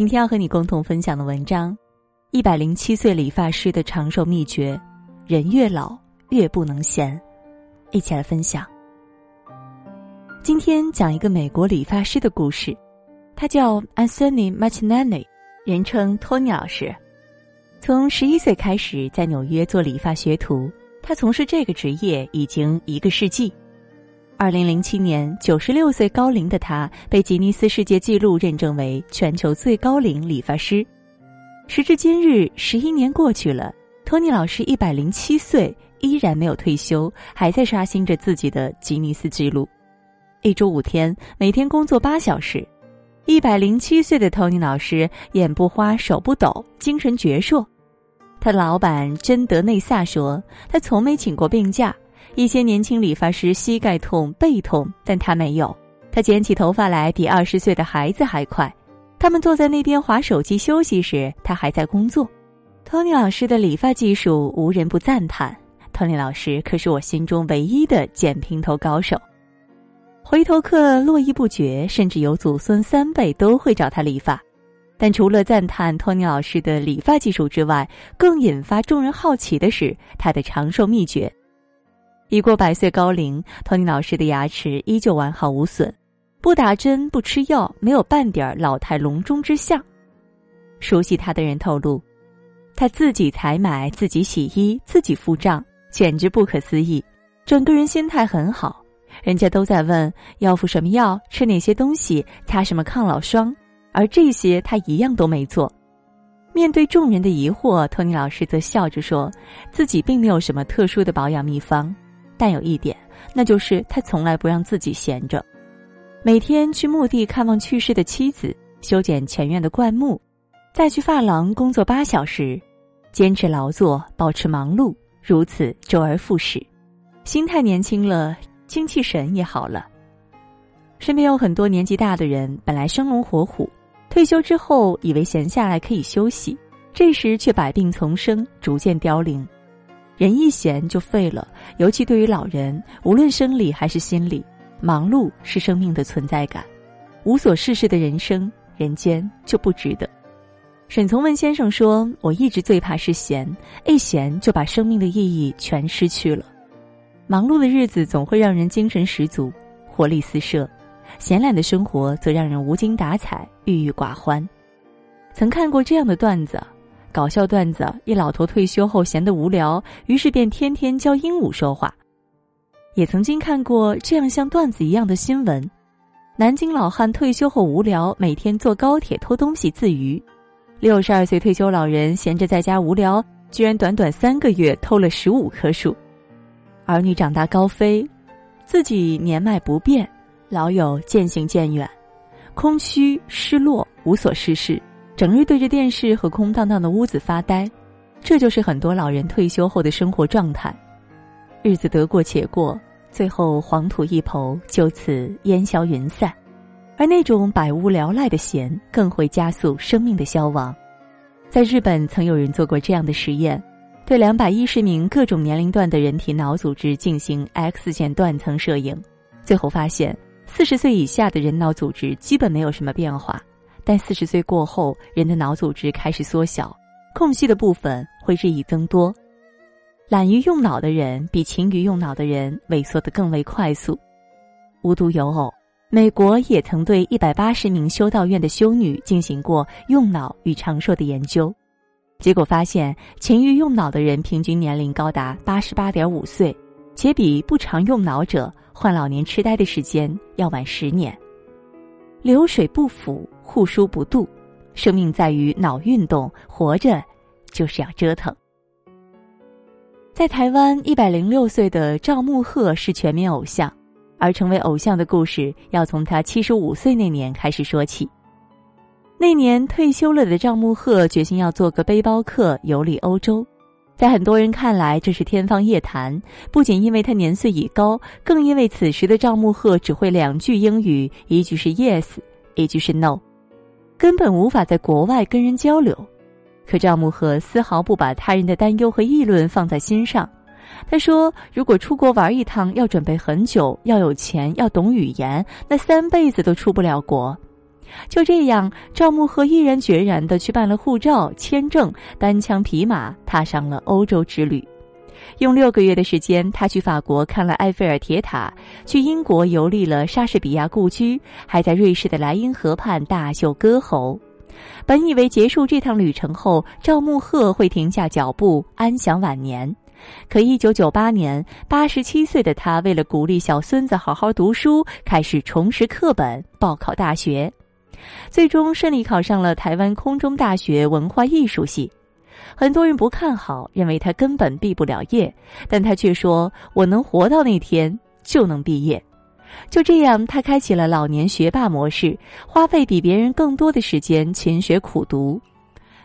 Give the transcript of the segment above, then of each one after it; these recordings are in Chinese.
今天要和你共同分享的文章，《一百零七岁理发师的长寿秘诀》，人越老越不能闲，一起来分享。今天讲一个美国理发师的故事，他叫 Anthony 人称托尼老师。从十一岁开始在纽约做理发学徒，他从事这个职业已经一个世纪。二零零七年，九十六岁高龄的他被吉尼斯世界纪录认证为全球最高龄理发师。时至今日，十一年过去了，托尼老师一百零七岁，依然没有退休，还在刷新着自己的吉尼斯纪录。一周五天，每天工作八小时。一百零七岁的托尼老师眼不花，手不抖，精神矍铄。他的老板珍德内萨说：“他从没请过病假。”一些年轻理发师膝盖痛、背痛，但他没有。他剪起头发来比二十岁的孩子还快。他们坐在那边划手机休息时，他还在工作。托尼老师的理发技术无人不赞叹。托尼老师可是我心中唯一的剪平头高手，回头客络绎不绝，甚至有祖孙三辈都会找他理发。但除了赞叹托尼老师的理发技术之外，更引发众人好奇的是他的长寿秘诀。已过百岁高龄，托尼老师的牙齿依旧完好无损，不打针不吃药，没有半点老态龙钟之相。熟悉他的人透露，他自己采买、自己洗衣、自己付账，简直不可思议。整个人心态很好，人家都在问要服什么药、吃哪些东西、擦什么抗老霜，而这些他一样都没做。面对众人的疑惑，托尼老师则笑着说，自己并没有什么特殊的保养秘方。但有一点，那就是他从来不让自己闲着，每天去墓地看望去世的妻子，修剪前院的灌木，再去发廊工作八小时，坚持劳作，保持忙碌，如此周而复始，心态年轻了，精气神也好了。身边有很多年纪大的人，本来生龙活虎，退休之后以为闲下来可以休息，这时却百病丛生，逐渐凋零。人一闲就废了，尤其对于老人，无论生理还是心理，忙碌是生命的存在感。无所事事的人生，人间就不值得。沈从文先生说：“我一直最怕是闲，一闲就把生命的意义全失去了。忙碌的日子总会让人精神十足，活力四射；闲懒的生活则让人无精打采，郁郁寡欢。”曾看过这样的段子。搞笑段子：一老头退休后闲得无聊，于是便天天教鹦鹉说话。也曾经看过这样像段子一样的新闻：南京老汉退休后无聊，每天坐高铁偷东西自娱。六十二岁退休老人闲着在家无聊，居然短短三个月偷了十五棵树。儿女长大高飞，自己年迈不变，老友渐行渐远，空虚失落，无所事事。整日对着电视和空荡荡的屋子发呆，这就是很多老人退休后的生活状态。日子得过且过，最后黄土一抔，就此烟消云散。而那种百无聊赖的闲，更会加速生命的消亡。在日本，曾有人做过这样的实验：对两百一十名各种年龄段的人体脑组织进行 X 线断层摄影，最后发现，四十岁以下的人脑组织基本没有什么变化。但四十岁过后，人的脑组织开始缩小，空隙的部分会日益增多。懒于用脑的人比勤于用脑的人萎缩的更为快速。无独有偶，美国也曾对一百八十名修道院的修女进行过用脑与长寿的研究，结果发现，勤于用脑的人平均年龄高达八十八点五岁，且比不常用脑者患老年痴呆的时间要晚十年。流水不腐，户枢不蠹，生命在于脑运动，活着就是要折腾。在台湾，一百零六岁的赵慕鹤是全民偶像，而成为偶像的故事要从他七十五岁那年开始说起。那年退休了的赵慕鹤决心要做个背包客游历欧洲，在很多人看来这是天方夜谭，不仅因为他年岁已高，更因为此时的赵慕鹤只会两句英语，一句是 yes。一句是 no，根本无法在国外跟人交流。可赵慕鹤丝毫不把他人的担忧和议论放在心上。他说：“如果出国玩一趟要准备很久，要有钱，要懂语言，那三辈子都出不了国。就这样，赵慕鹤毅然决然地去办了护照、签证，单枪匹马踏上了欧洲之旅。用六个月的时间，他去法国看了埃菲尔铁塔，去英国游历了莎士比亚故居，还在瑞士的莱茵河畔大秀歌喉。本以为结束这趟旅程后，赵慕鹤会停下脚步，安享晚年。可一九九八年，八十七岁的他为了鼓励小孙子好好读书，开始重拾课本，报考大学，最终顺利考上了台湾空中大学文化艺术系。很多人不看好，认为他根本毕不了业，但他却说：“我能活到那天，就能毕业。”就这样，他开启了老年学霸模式，花费比别人更多的时间勤学苦读，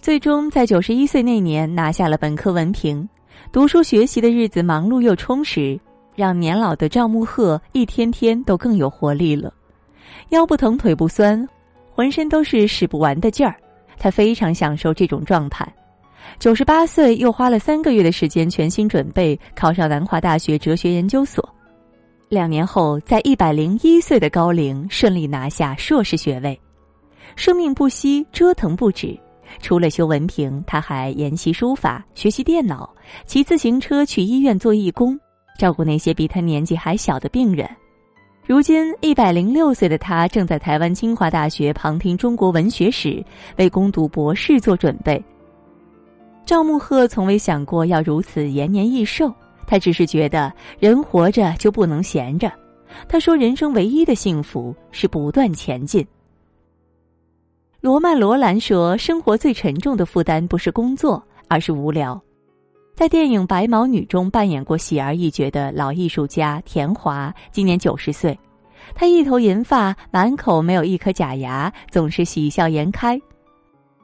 最终在九十一岁那年拿下了本科文凭。读书学习的日子忙碌又充实，让年老的赵慕鹤一天天都更有活力了。腰不疼，腿不酸，浑身都是使不完的劲儿，他非常享受这种状态。九十八岁，又花了三个月的时间全心准备考上南华大学哲学研究所。两年后，在一百零一岁的高龄顺利拿下硕士学位。生命不息，折腾不止。除了修文凭，他还研习书法、学习电脑、骑自行车去医院做义工，照顾那些比他年纪还小的病人。如今一百零六岁的他，正在台湾清华大学旁听中国文学史，为攻读博士做准备。赵慕鹤从未想过要如此延年益寿，他只是觉得人活着就不能闲着。他说：“人生唯一的幸福是不断前进。”罗曼·罗兰说：“生活最沉重的负担不是工作，而是无聊。”在电影《白毛女》中扮演过喜儿一角的老艺术家田华，今年九十岁，他一头银发，满口没有一颗假牙，总是喜笑颜开。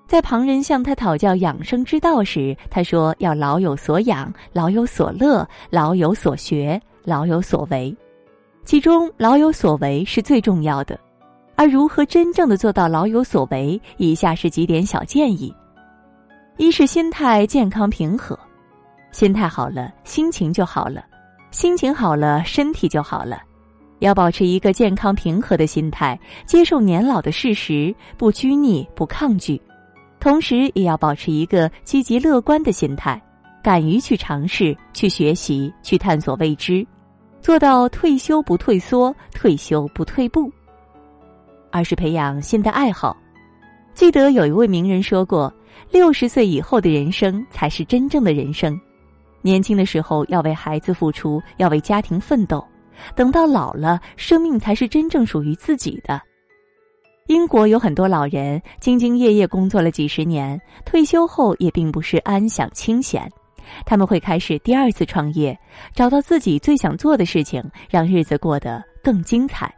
在旁人向他讨教养生之道时，他说：“要老有所养，老有所乐，老有所学，老有所为。其中，老有所为是最重要的。而如何真正的做到老有所为，以下是几点小建议：一是心态健康平和，心态好了，心情就好了；心情好了，身体就好了。要保持一个健康平和的心态，接受年老的事实，不拘泥，不抗拒。”同时，也要保持一个积极乐观的心态，敢于去尝试、去学习、去探索未知，做到退休不退缩、退休不退步。二是培养新的爱好。记得有一位名人说过：“六十岁以后的人生才是真正的人生。年轻的时候要为孩子付出，要为家庭奋斗；等到老了，生命才是真正属于自己的。”英国有很多老人兢兢业业工作了几十年，退休后也并不是安享清闲，他们会开始第二次创业，找到自己最想做的事情，让日子过得更精彩。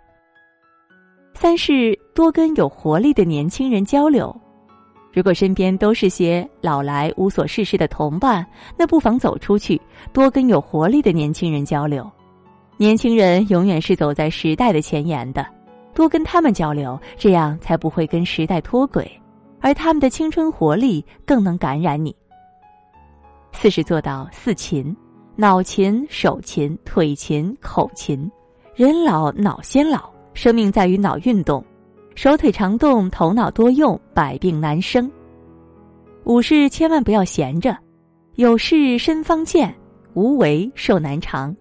三是多跟有活力的年轻人交流，如果身边都是些老来无所事事的同伴，那不妨走出去，多跟有活力的年轻人交流。年轻人永远是走在时代的前沿的。多跟他们交流，这样才不会跟时代脱轨，而他们的青春活力更能感染你。四是做到四勤：脑勤、手勤、腿勤、口勤。人老脑先老，生命在于脑运动，手腿常动，头脑多用，百病难生。五是千万不要闲着，有事身方健，无为寿难长。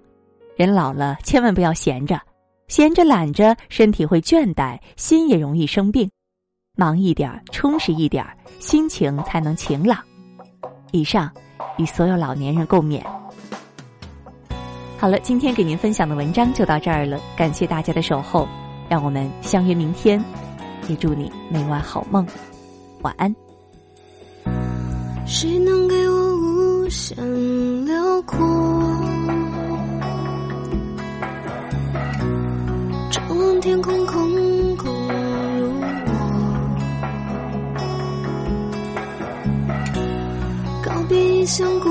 人老了，千万不要闲着。闲着懒着，身体会倦怠，心也容易生病。忙一点，充实一点，心情才能晴朗。以上，与所有老年人共勉。好了，今天给您分享的文章就到这儿了，感谢大家的守候，让我们相约明天，也祝你每晚好梦，晚安。谁能给我无限辽阔？天空空空如我，告别异乡孤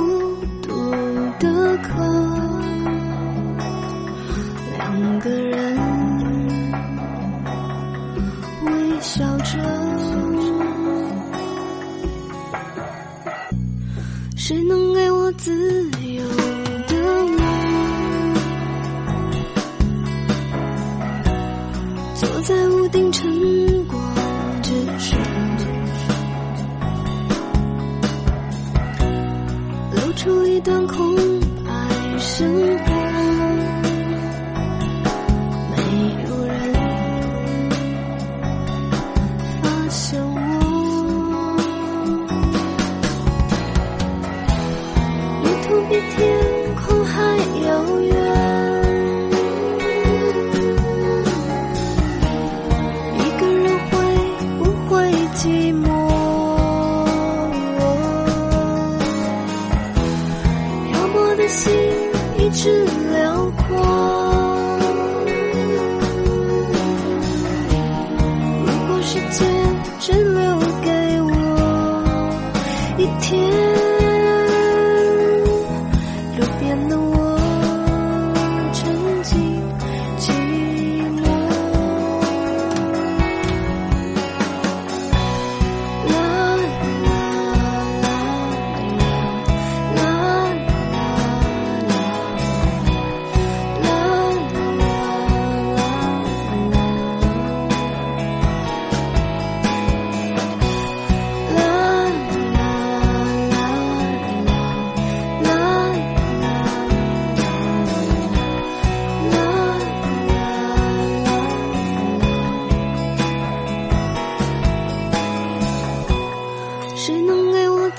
谁能给我自由的梦？坐在屋顶晨光之中。露出一段空白生活。没有人。发现。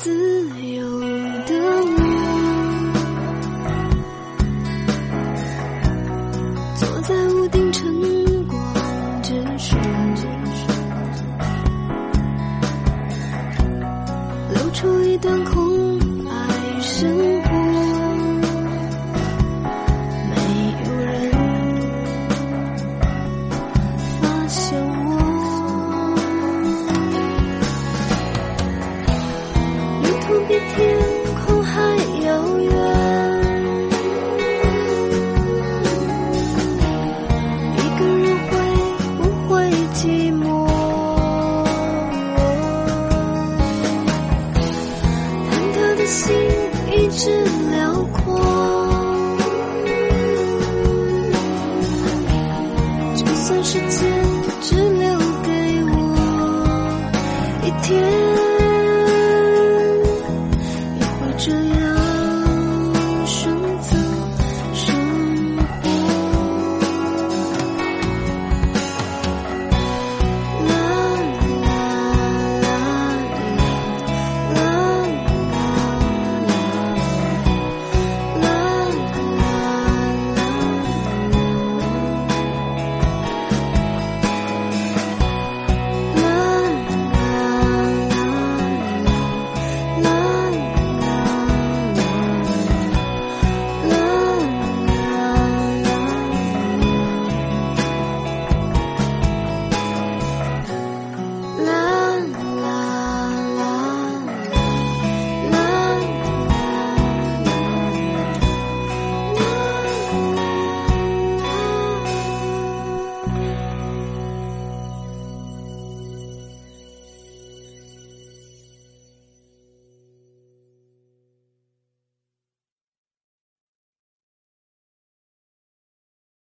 自由的我，坐在屋顶晨光之中，留出一段空白生活，没有人发现。